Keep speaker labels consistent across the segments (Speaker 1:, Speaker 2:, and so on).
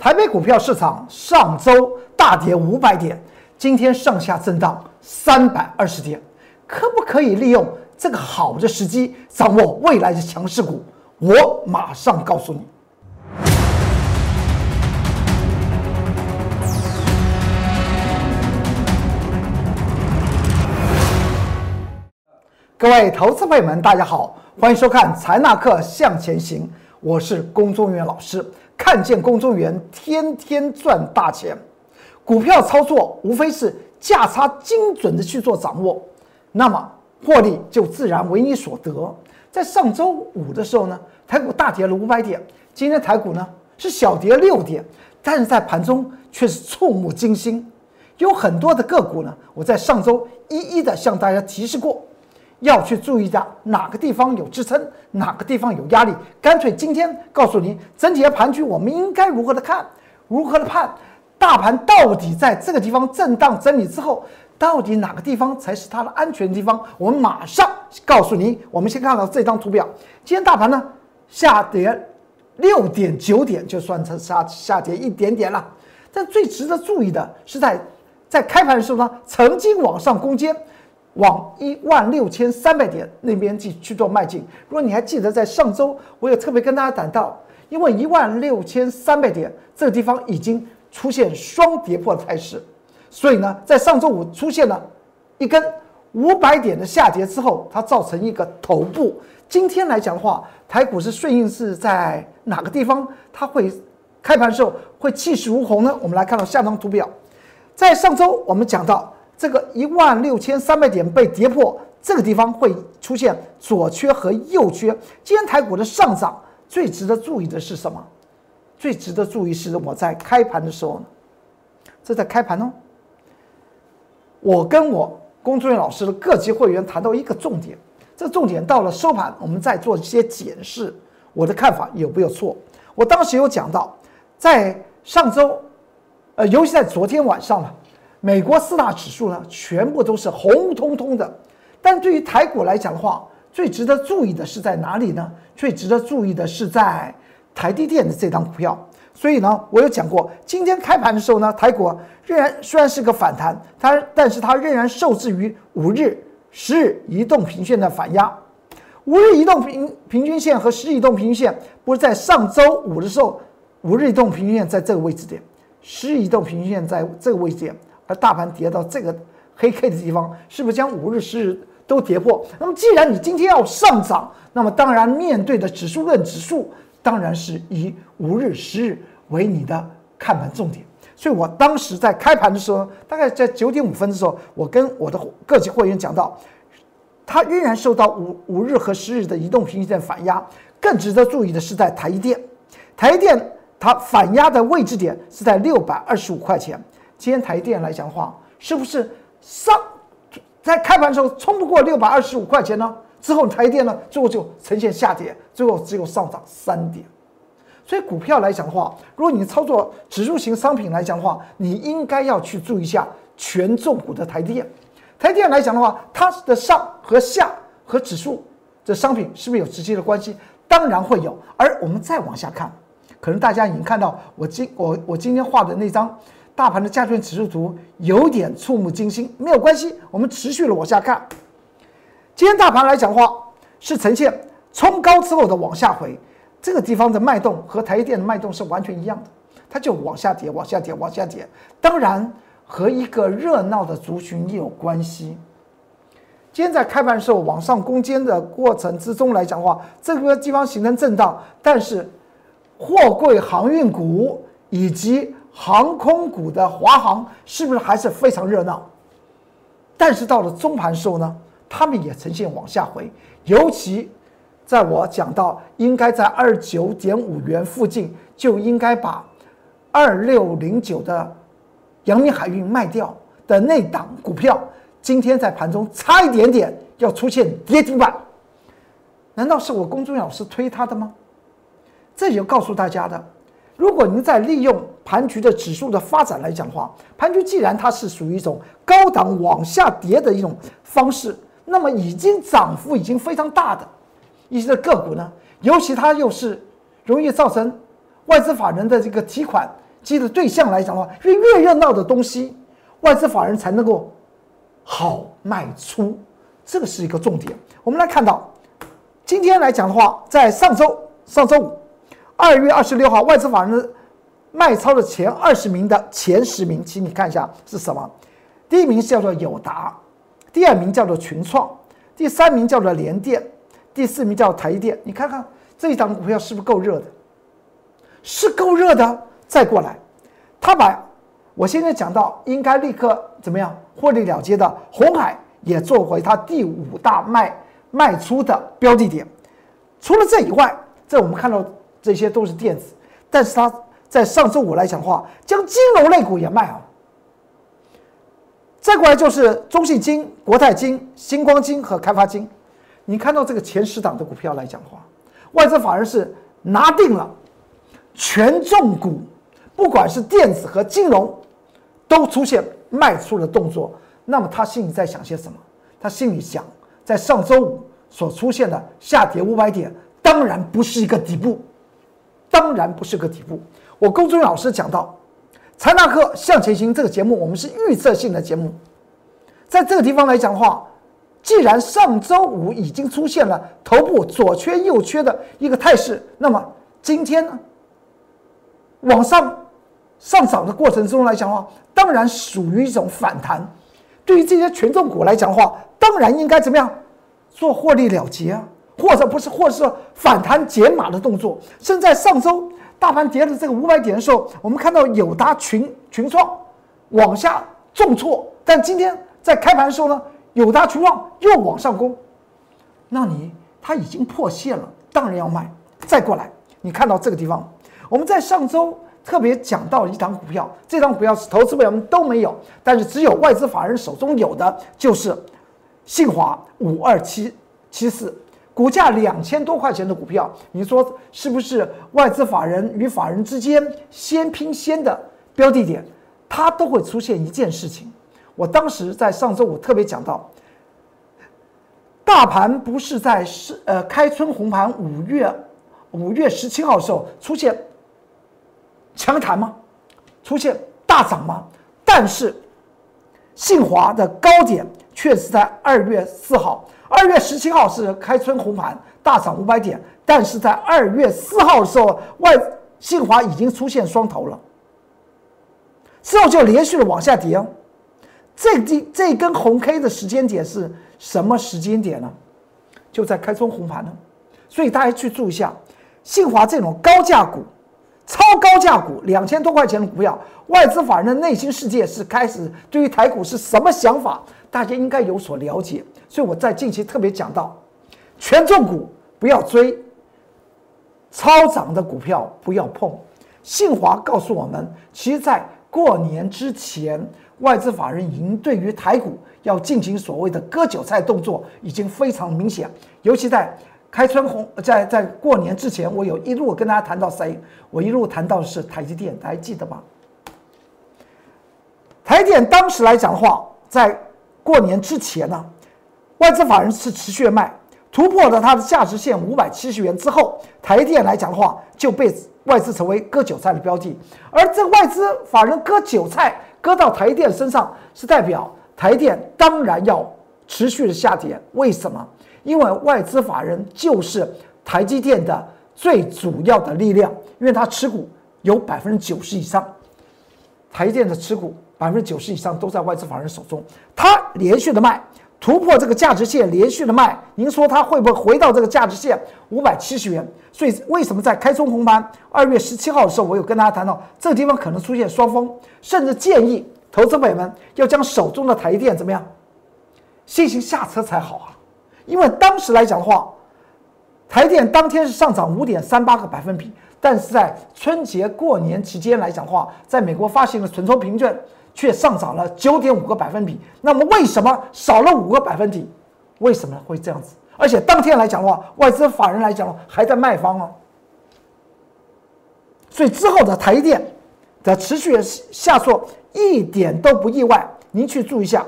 Speaker 1: 台北股票市场上周大跌五百点，今天上下震荡三百二十点，可不可以利用这个好的时机掌握未来的强势股？我马上告诉你。各位投资朋友们，大家好，欢迎收看财纳克向前行，我是龚中原老师。看见公众员天天赚大钱，股票操作无非是价差精准的去做掌握，那么获利就自然为你所得。在上周五的时候呢，台股大跌了五百点，今天台股呢是小跌六点，但是在盘中却是触目惊心，有很多的个股呢，我在上周一一的向大家提示过。要去注意的哪个地方有支撑，哪个地方有压力。干脆今天告诉您，整体的盘局我们应该如何的看，如何的判，大盘到底在这个地方震荡整理之后，到底哪个地方才是它的安全地方？我们马上告诉您。我们先看到这张图表，今天大盘呢下跌六点九点，就算成下下跌一点点了。但最值得注意的是，在在开盘的时候呢，曾经往上攻坚。往一万六千三百点那边去去做迈进。如果你还记得，在上周我也特别跟大家谈到，因为一万六千三百点这个地方已经出现双跌破的态势，所以呢，在上周五出现了一根五百点的下跌之后，它造成一个头部。今天来讲的话，台股是顺应是在哪个地方？它会开盘时候会气势如虹呢？我们来看到下张图表，在上周我们讲到。这个一万六千三百点被跌破，这个地方会出现左缺和右缺。今天台股的上涨，最值得注意的是什么？最值得注意是我在开盘的时候呢，这在开盘哦。我跟我工作人员老师的各级会员谈到一个重点，这重点到了收盘，我们再做一些检视，我的看法有没有错？我当时有讲到，在上周，呃，尤其在昨天晚上了。美国四大指数呢，全部都是红彤彤的，但对于台股来讲的话，最值得注意的是在哪里呢？最值得注意的是在台积电的这张股票。所以呢，我有讲过，今天开盘的时候呢，台股仍然虽然是个反弹，它但是它仍然受制于五日、十日移动平均线的反压。五日移动平平均线和十日移动平均线不是在上周五的时候，五日移动平均线在这个位置点，十日移动平均线在这个位置点。而大盘跌到这个黑 K 的地方，是不是将五日、十日都跌破？那么，既然你今天要上涨，那么当然面对的指数论指数，当然是以五日、十日为你的看盘重点。所以我当时在开盘的时候，大概在九点五分的时候，我跟我的各级会员讲到，它仍然受到五五日和十日的移动平均线反压。更值得注意的是，在台积电，台积电它反压的位置点是在六百二十五块钱。今天台电来讲的话，是不是上在开盘的时候冲不过六百二十五块钱呢？之后台电呢，最后就呈现下跌，最后只有上涨三点。所以股票来讲的话，如果你操作指数型商品来讲的话，你应该要去注意一下权重股的台电。台电来讲的话，它的上和下和指数这商品是不是有直接的关系？当然会有。而我们再往下看，可能大家已经看到我今我我今天画的那张。大盘的加权指数图有点触目惊心，没有关系，我们持续的往下看。今天大盘来讲的话，是呈现冲高之后的往下回，这个地方的脉动和台积电的脉动是完全一样的，它就往下跌，往下跌，往下跌。当然和一个热闹的族群也有关系。今天在开盘的时候往上攻坚的过程之中来讲的话，这个地方形成震荡，但是货柜航运股以及航空股的华航是不是还是非常热闹？但是到了中盘时候呢，他们也呈现往下回。尤其在我讲到应该在二九点五元附近就应该把二六零九的阳明海运卖掉的那档股票，今天在盘中差一点点要出现跌停板。难道是我公众老师推他的吗？这就告诉大家的。如果您在利用盘局的指数的发展来讲的话，盘局既然它是属于一种高档往下跌的一种方式，那么已经涨幅已经非常大的一些个股呢，尤其它又是容易造成外资法人的这个提款机的对象来讲的话，越越热闹的东西，外资法人才能够好卖出，这个是一个重点。我们来看到，今天来讲的话，在上周上周五，二月二十六号，外资法人卖超的前二十名的前十名，请你看一下是什么？第一名叫做友达，第二名叫做群创，第三名叫做联电，第四名叫台电。你看看这一档股票是不是够热的？是够热的。再过来，他把我现在讲到应该立刻怎么样获利了结的红海也做回他第五大卖卖出的标的点。除了这以外，这我们看到这些都是电子，但是他在上周五来讲的话，将金融类股也卖了。再过来就是中信金、国泰金、星光金和开发金。你看到这个前十档的股票来讲的话，外资法人是拿定了权重股。不管是电子和金融，都出现卖出的动作。那么他心里在想些什么？他心里想，在上周五所出现的下跌五百点，当然不是一个底部，当然不是个底部。我公孙老师讲到，财纳克向前行这个节目，我们是预测性的节目。在这个地方来讲的话，既然上周五已经出现了头部左缺右缺的一个态势，那么今天呢，往上。上涨的过程中来讲的话，当然属于一种反弹。对于这些权重股来讲的话，当然应该怎么样做获利了结啊，或者不是，或者是反弹解码的动作。甚至在上周大盘跌了这个五百点的时候，我们看到友达群群创往下重挫，但今天在开盘的时候呢，友达群创又往上攻。那你它已经破线了，当然要卖。再过来，你看到这个地方，我们在上周。特别讲到一档股票，这档股票是投资者们都没有，但是只有外资法人手中有的，就是信华五二七七四，股价两千多块钱的股票，你说是不是外资法人与法人之间先拼先的标的点？它都会出现一件事情。我当时在上周五特别讲到，大盘不是在是呃开春红盘五月五月十七号的时候出现。强弹吗？出现大涨吗？但是信华的高点确实在二月四号，二月十七号是开春红盘大涨五百点，但是在二月四号的时候，外信华已经出现双头了，之后就连续的往下跌。这这这根红 K 的时间点是什么时间点呢？就在开春红盘呢，所以大家去注意一下，信华这种高价股。超高价股两千多块钱的股票，外资法人的内心世界是开始对于台股是什么想法？大家应该有所了解。所以我在近期特别讲到，权重股不要追，超涨的股票不要碰。信华告诉我们，其实在过年之前，外资法人已经对于台股要进行所谓的割韭菜动作，已经非常明显，尤其在。开春红在在过年之前，我有一路跟大家谈到谁？我一路谈到的是台积电，大家记得吗？台电当时来讲的话，在过年之前呢，外资法人是持续卖，突破了它的价值线五百七十元之后，台电来讲的话就被外资成为割韭菜的标的。而这外资法人割韭菜割到台电身上，是代表台电当然要持续的下跌。为什么？因为外资法人就是台积电的最主要的力量，因为它持股有百分之九十以上，台电的持股百分之九十以上都在外资法人手中。它连续的卖，突破这个价值线，连续的卖，您说它会不会回到这个价值线五百七十元？所以为什么在开中红盘二月十七号的时候，我有跟大家谈到这个地方可能出现双峰，甚至建议投资者们要将手中的台电怎么样，进行下车才好啊。因为当时来讲的话，台电当天是上涨五点三八个百分比，但是在春节过年期间来讲的话，在美国发行的存托凭证却上涨了九点五个百分比。那么为什么少了五个百分比？为什么会这样子？而且当天来讲的话，外资法人来讲还在卖方哦。所以之后的台电的持续下挫一点都不意外，您去注意一下。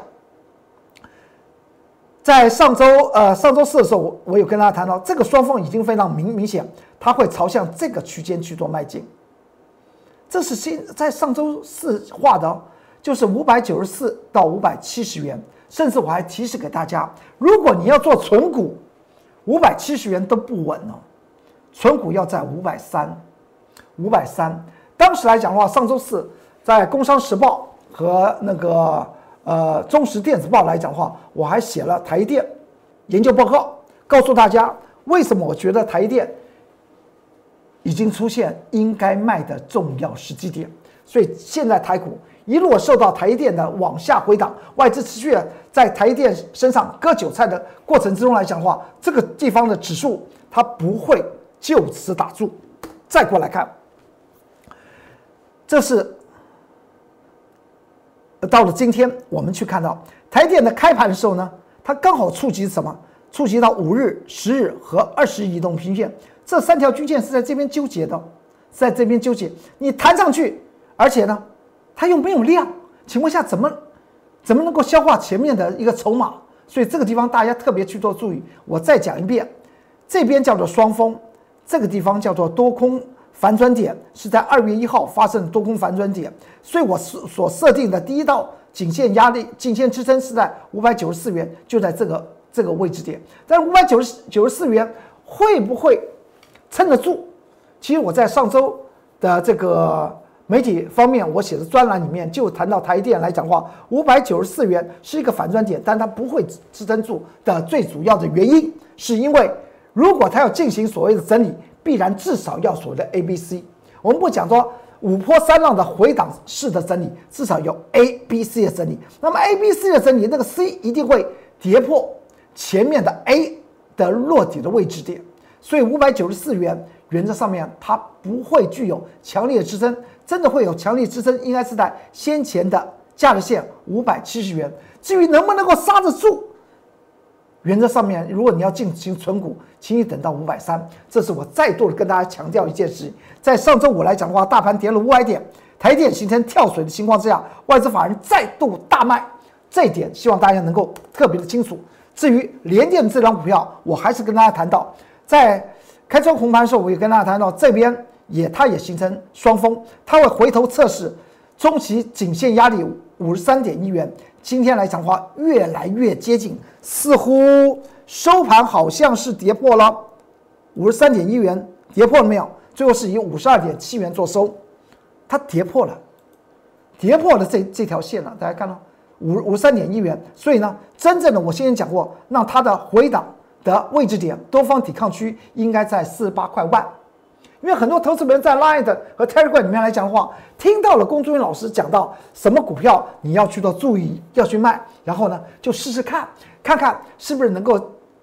Speaker 1: 在上周呃上周四的时候，我我有跟大家谈到，这个双峰已经非常明明显，它会朝向这个区间去做迈进。这是新在上周四画的，就是五百九十四到五百七十元。甚至我还提示给大家，如果你要做存股，五百七十元都不稳哦，存股要在五百三，五百三。当时来讲的话，上周四在《工商时报》和那个呃《中时电子报》来讲的话，我还写了台电研究报告，告诉大家为什么我觉得台电已经出现应该卖的重要时机点。所以现在台股。一路受到台电的往下回档，外资持续在台电身上割韭菜的过程之中来讲的话，这个地方的指数它不会就此打住。再过来看，这是到了今天，我们去看到台电的开盘的时候呢，它刚好触及什么？触及到五日、十日和二十移动平线这三条均线是在这边纠结的，在这边纠结。你弹上去，而且呢？它又没有量，情况下怎么怎么能够消化前面的一个筹码？所以这个地方大家特别去做注意。我再讲一遍，这边叫做双峰，这个地方叫做多空反转点，是在二月一号发生多空反转点。所以我所所设定的第一道颈线压力、颈线支撑是在五百九十四元，就在这个这个位置点。但是五百九十九十四元会不会撑得住？其实我在上周的这个。媒体方面，我写的专栏里面就谈到台电来讲话，五百九十四元是一个反转点，但它不会支撑住的最主要的原因，是因为如果它要进行所谓的整理，必然至少要所谓的 A、B、C。我们不讲说五波三浪的回档式的整理，至少有 A、B、C 的整理。那么 A、B、C 的整理，那个 C 一定会跌破前面的 A 的落底的位置点，所以五百九十四元原则上面它不会具有强烈的支撑。真的会有强力支撑，应该是在先前的价格线五百七十元。至于能不能够刹得住，原则上面，如果你要进行存股，请你等到五百三。这是我再度的跟大家强调一件事：在上周五来讲的话，大盘跌了五百点，台电形成跳水的情况之下，外资法人再度大卖，这一点希望大家能够特别的清楚。至于联电这张股票，我还是跟大家谈到，在开窗红盘的时候，我也跟大家谈到这边。也，它也形成双峰，它会回头测试中期颈线压力五十三点一元。今天来讲的话，越来越接近，似乎收盘好像是跌破了五十三点一元，跌破了没有？最后是以五十二点七元做收，它跌破了，跌破了这这条线了。大家看到五五十三点一元，所以呢，真正的我先前讲过，那它的回档的位置点，多方抵抗区应该在四十八块万。因为很多投资人在 Line 和 Telegram 里面来讲的话，听到了龚忠云老师讲到什么股票你要去做注意，要去卖，然后呢就试试看，看看是不是能够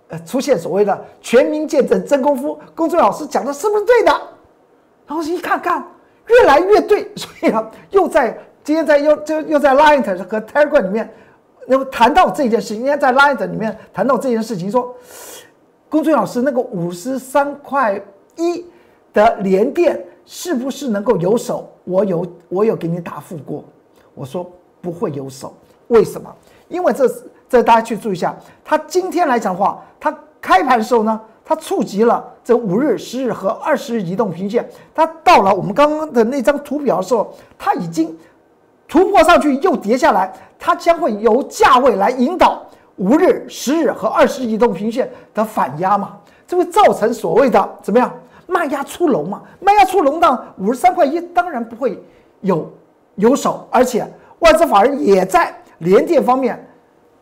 Speaker 1: 呃出现所谓的全民见证真功夫。龚忠云老师讲的是不是对的？然后一看看，越来越对，所以啊，又在今天在又就又在 Line 和 Telegram 里面又谈到这件事情，应该在 Line 里面谈到这件事情，说龚忠云老师那个五十三块一。的连电是不是能够有手？我有，我有给你答复过。我说不会有手，为什么？因为这这大家去注意一下，它今天来讲的话，它开盘的时候呢，它触及了这五日、十日和二十日移动平线，它到了我们刚刚的那张图表的时候，它已经突破上去又跌下来，它将会由价位来引导五日、十日和二十日移动平线的反压嘛？这会造成所谓的怎么样？卖压出笼嘛？卖压出笼到五十三块一，当然不会有有手，而且外资法人也在联电方面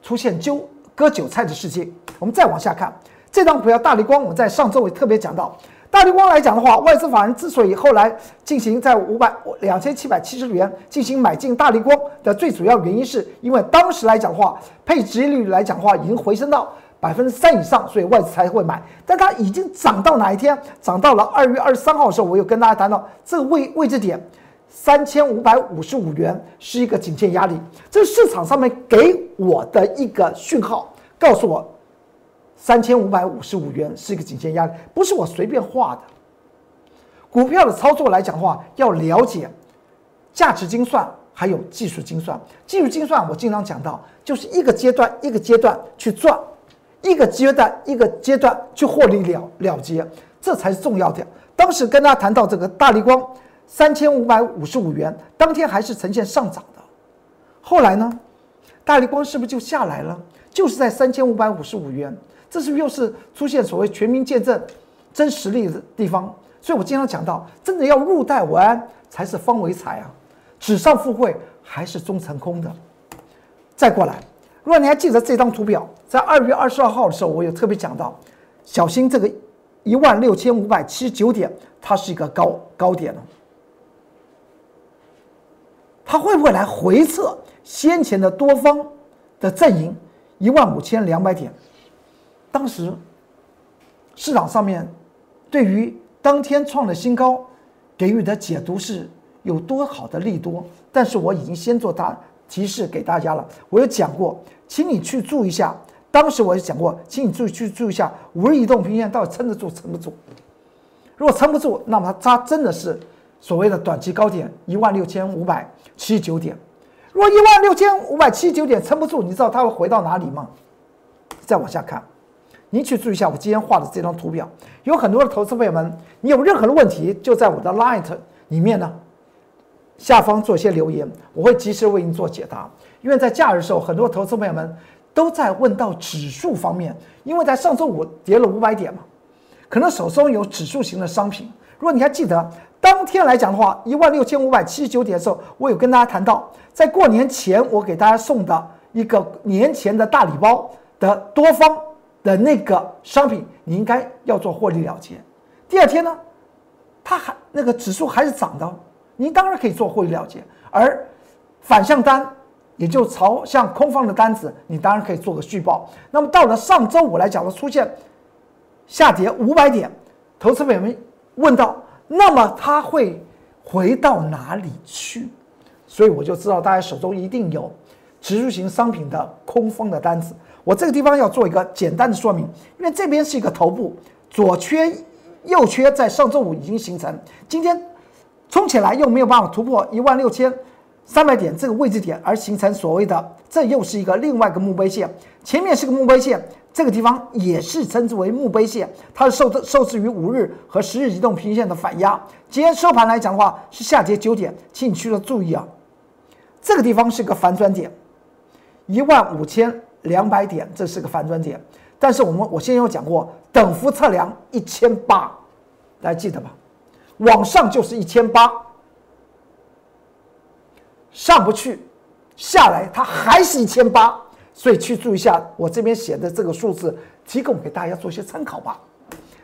Speaker 1: 出现揪割韭菜的事情。我们再往下看，这张股票大力光，我们在上周也特别讲到，大力光来讲的话，外资法人之所以后来进行在五百两千七百七十元进行买进大力光的最主要原因，是因为当时来讲的话，配置率来讲的话已经回升到。百分之三以上，所以外资才会买。但它已经涨到哪一天？涨到了二月二十三号的时候，我又跟大家谈到这个位位置点，三千五百五十五元是一个颈线压力。这市场上面给我的一个讯号，告诉我三千五百五十五元是一个颈线压力，不是我随便画的。股票的操作来讲的话，要了解价值精算，还有技术精算。技术精算我经常讲到，就是一个阶段一个阶段去赚。一个阶段一个阶段去获利了了结，这才是重要的。当时跟大家谈到这个大力光，三千五百五十五元，当天还是呈现上涨的。后来呢，大力光是不是就下来了？就是在三千五百五十五元，这是不是又是出现所谓全民见证真实力的地方？所以我经常讲到，真的要入袋为安才是方为财啊，纸上富贵还是终成空的。再过来，如果你还记得这张图表，在二月二十二号的时候，我有特别讲到，小心这个一万六千五百七十九点，它是一个高高点了。它会不会来回测先前的多方的阵营一万五千两百点？当时市场上面对于当天创了新高给予的解读是有多好的利多，但是我已经先做大提示给大家了。我有讲过，请你去注意一下。当时我也讲过，请你注意去注意一下五日移动平线到底撑得住撑不住。如果撑不住，那么它真的是所谓的短期高点一万六千五百。七十九点，如果一万六千五百七十九点撑不住，你知道它会回到哪里吗？再往下看，您去注意一下我今天画的这张图表。有很多的投资朋友们，你有任何的问题，就在我的 Light 里面呢，下方做些留言，我会及时为您做解答。因为在假日的时候，很多投资朋友们都在问到指数方面，因为在上周五跌了五百点嘛，可能手中有指数型的商品。如果你还记得。当天来讲的话，一万六千五百七十九点的时候，我有跟大家谈到，在过年前我给大家送的一个年前的大礼包的多方的那个商品，你应该要做获利了结。第二天呢，它还那个指数还是涨的，您当然可以做获利了结。而反向单，也就朝向空方的单子，你当然可以做个续报。那么到了上周五来讲呢，出现下跌五百点，投资友们问到。那么它会回到哪里去？所以我就知道大家手中一定有指数型商品的空方的单子。我这个地方要做一个简单的说明，因为这边是一个头部，左缺右缺，在上周五已经形成，今天冲起来又没有办法突破一万六千三百点这个位置点，而形成所谓的这又是一个另外一个墓碑线，前面是个墓碑线。这个地方也是称之为墓碑线，它是受受制于五日和十日移动平均线的反压。今天收盘来讲的话，是下跌九点，请你需要注意啊，这个地方是个反转点，一万五千两百点，这是个反转点。但是我们我先有讲过，等幅测量一千八，大家记得吧？往上就是一千八，上不去，下来它还是一千八。所以去注意一下我这边写的这个数字，提供给大家做一些参考吧。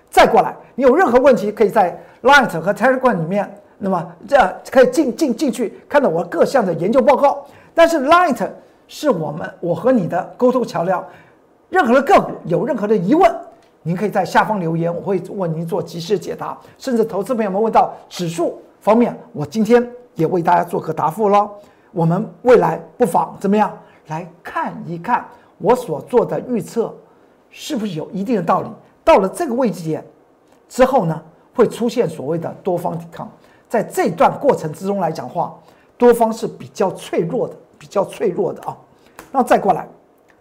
Speaker 1: 再过来，你有任何问题，可以在 Light 和 Telegram 里面，那么这样可以进进进去看到我各项的研究报告。但是 Light 是我们我和你的沟通桥梁，任何的个股有任何的疑问，您可以在下方留言，我会为您做及时解答。甚至投资朋友们问到指数方面，我今天也为大家做个答复了。我们未来不妨怎么样？来看一看我所做的预测是不是有一定的道理？到了这个位置点之后呢，会出现所谓的多方抵抗。在这段过程之中来讲话，多方是比较脆弱的，比较脆弱的啊。那再过来，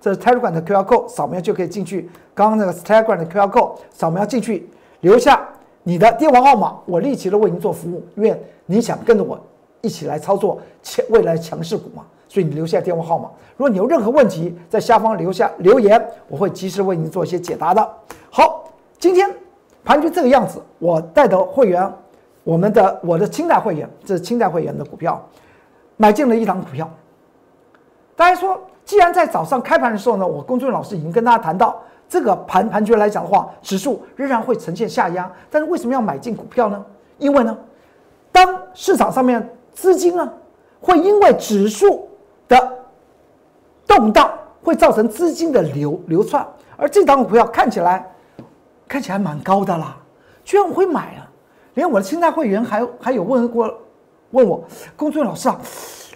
Speaker 1: 这是 Telegram 的 QR code，扫描就可以进去。刚刚那个 Telegram 的 QR code，扫描进去，留下你的电话号码，我立即的为您做服务。因为你想跟着我一起来操作强未来强势股嘛。所以你留下电话号码，如果你有任何问题，在下方留下留言，我会及时为您做一些解答的。好，今天盘局这个样子，我带的会员，我们的我的清代会员，这是清代会员的股票，买进了一档股票。大家说，既然在早上开盘的时候呢，我公众老师已经跟大家谈到，这个盘盘局来讲的话，指数仍然会呈现下压，但是为什么要买进股票呢？因为呢，当市场上面资金呢，会因为指数的动荡会造成资金的流流窜，而这档股票看起来看起来蛮高的啦，居然我会买啊！连我的清代会员还还有问过问我，龚俊老师啊，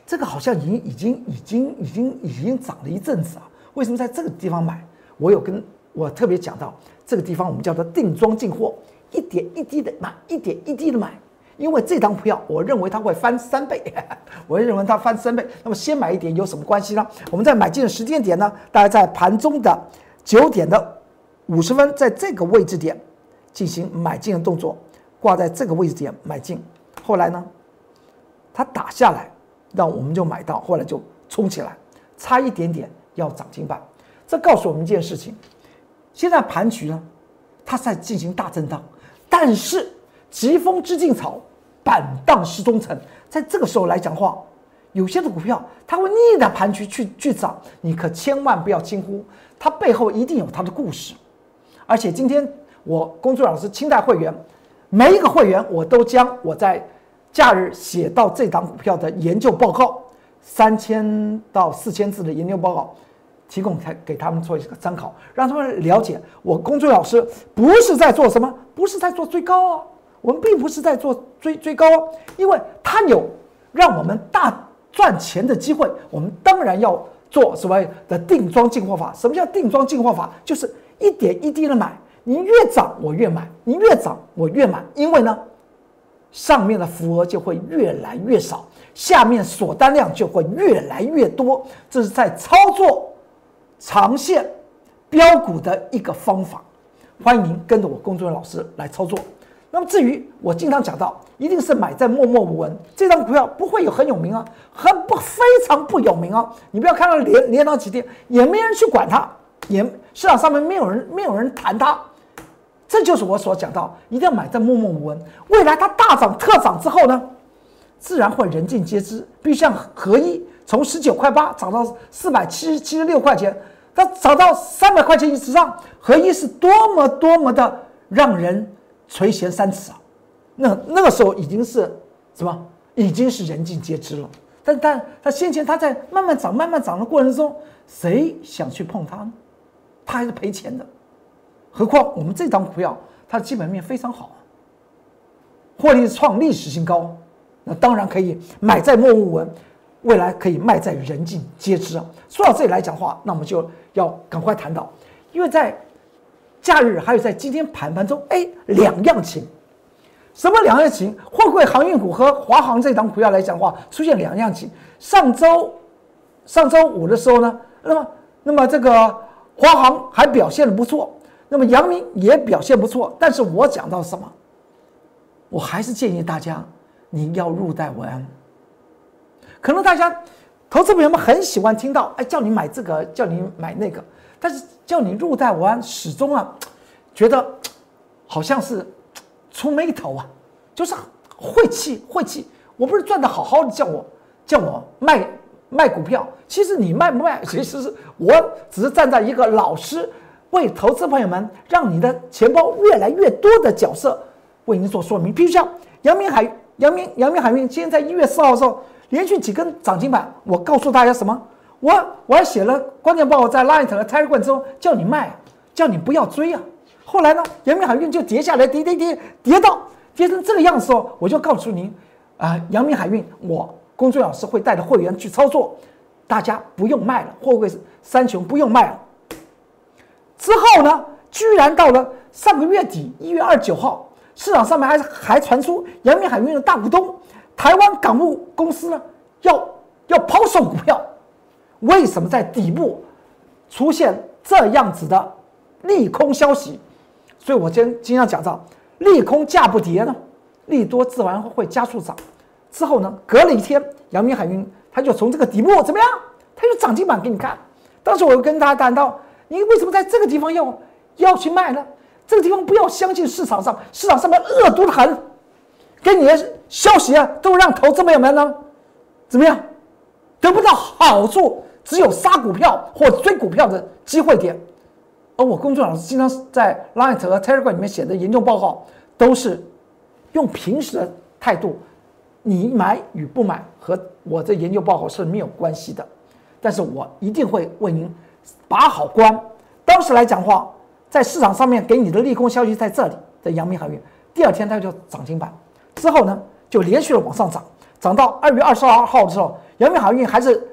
Speaker 1: 这个好像已经已经已经已经已经涨了一阵子啊，为什么在这个地方买？我有跟我特别讲到，这个地方我们叫做定装进货，一点一滴的买，一点一滴的买。因为这张票，我认为它会翻三倍，我认为它翻三倍。那么先买一点有什么关系呢？我们在买进的时间点呢，大概在盘中的九点的五十分，在这个位置点进行买进的动作，挂在这个位置点买进。后来呢，它打下来，那我们就买到，后来就冲起来，差一点点要涨停板。这告诉我们一件事情：现在盘局呢，它在进行大震荡，但是疾风知劲草，板荡失忠臣。在这个时候来讲话，有些的股票它会逆着盘局去去涨，你可千万不要轻忽，它背后一定有它的故事。而且今天我工作老师清代会员，每一个会员我都将我在假日写到这档股票的研究报告，三千到四千字的研究报告，提供给给他们做一个参考，让他们了解我工作老师不是在做什么，不是在做追高哦，我们并不是在做追追高哦，因为它有让我们大赚钱的机会，我们当然要做所谓的定庄进货法。什么叫定庄进货法？就是一点一滴的买，你越涨我越买，你越涨我越买，因为呢，上面的浮额就会越来越少，下面锁单量就会越来越多。这是在操作长线标股的一个方法。欢迎您跟着我工作人员老师来操作。那么至于我经常讲到，一定是买在默默无闻，这张股票不会有很有名啊，很不非常不有名啊。你不要看到连连涨几天，也没人去管它，也市场上面没有人没有人谈它。这就是我所讲到，一定要买在默默无闻。未来它大涨特涨之后呢，自然会人尽皆知。比如像合一，从十九块八涨到四百七七十六块钱，它涨到三百块钱以上，合一是多么多么的让人。垂涎三尺啊，那那个时候已经是什么？已经是人尽皆知了。但但他先前他在慢慢涨、慢慢涨的过程中，谁想去碰它呢？他还是赔钱的。何况我们这张股票，它的基本面非常好，获利创历史新高，那当然可以买在默默无闻，未来可以卖在人尽皆知啊。说到这里来讲话，那我们就要赶快谈到，因为在。假日还有在今天盘盘中，哎，两样情，什么两样情？货柜航运股和华航这档股票来讲话，出现两样情。上周上周五的时候呢，那么那么这个华航还表现的不错，那么阳明也表现不错。但是我讲到什么？我还是建议大家，你要入袋为安。可能大家投资朋友们很喜欢听到，哎，叫你买这个，叫你买那个。但是叫你入袋为安，始终啊，觉得好像是出眉头啊，就是晦气晦气。我不是赚的好好的，叫我叫我卖卖股票。其实你卖不卖，其实是我只是站在一个老师为投资朋友们让你的钱包越来越多的角色为您做说明。比如像阳明海、阳明、阳明海运，今天在一月四号的时候连续几根涨停板，我告诉大家什么？我我还写了关键报在 Light 和 Telegram 中叫你卖，叫你不要追啊。后来呢，阳明海运就跌下来，跌跌跌跌到跌成这个样子哦，我就告诉您，啊，阳明海运我工作老师会带着会员去操作，大家不用卖了，货柜三雄不用卖了。之后呢，居然到了上个月底一月二十九号，市场上面还还传出阳明海运的大股东台湾港务公司呢要要抛售股票。为什么在底部出现这样子的利空消息？所以我今经常讲到，利空价不跌呢，利多自然会加速涨。之后呢，隔了一天，阳明海运它就从这个底部怎么样？它就涨停板给你看。当时我又跟大家谈到，你为什么在这个地方要要去卖呢？这个地方不要相信市场上，市场上面恶毒的很，给你的消息啊，都让投资朋友们呢怎么样得不到好处。只有杀股票或追股票的机会点，而我工作老师经常在 Light 和 Telegram 里面写的研究报告，都是用平时的态度，你买与不买和我的研究报告是没有关系的，但是我一定会为您把好关。当时来讲话，在市场上面给你的利空消息在这里的阳明海运，第二天它就涨停板，之后呢就连续的往上涨，涨到二月二十二号的时候，阳明海运还是。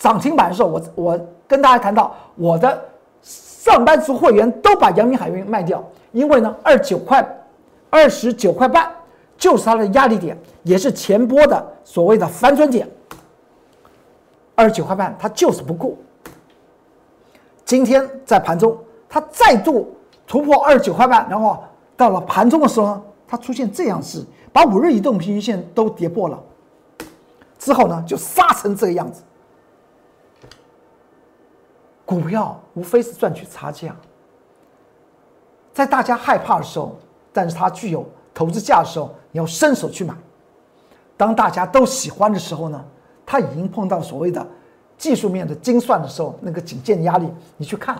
Speaker 1: 涨停板的时候，我我跟大家谈到，我的上班族会员都把阳明海运卖掉，因为呢，二九块，二十九块半就是它的压力点，也是前波的所谓的反转点。二十九块半它就是不过。今天在盘中，它再度突破二十九块半，然后到了盘中的时候呢，它出现这样式，把五日移动平均线都跌破了。之后呢就杀成这个样子。股票无非是赚取差价，在大家害怕的时候，但是它具有投资价的时候，你要伸手去买。当大家都喜欢的时候呢，它已经碰到所谓的技术面的精算的时候，那个颈线压力，你去看，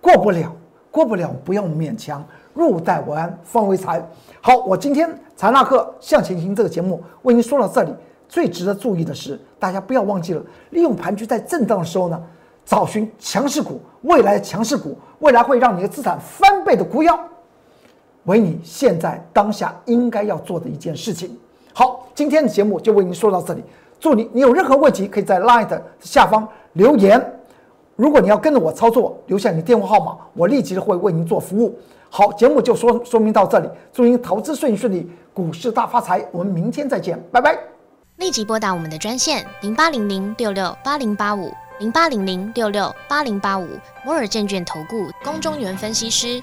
Speaker 1: 过不了，过不了，不要勉强。入袋为安，方为财。好，我今天财纳克向前行这个节目为您说到这里。最值得注意的是，大家不要忘记了，利用盘局在震荡的时候呢。找寻强势股，未来强势股，未来会让你的资产翻倍的股票，为你现在当下应该要做的一件事情。好，今天的节目就为您说到这里。祝你，你有任何问题可以在 Line 的下方留言。如果你要跟着我操作，留下你电话号码，我立即会为您做服务。好，节目就说说明到这里。祝您投资顺顺利，股市大发财。我们明天再见，拜拜。
Speaker 2: 立即拨打我们的专线零八零零六六八零八五。零八零零六六八零八五摩尔证券投顾龚中原分析师，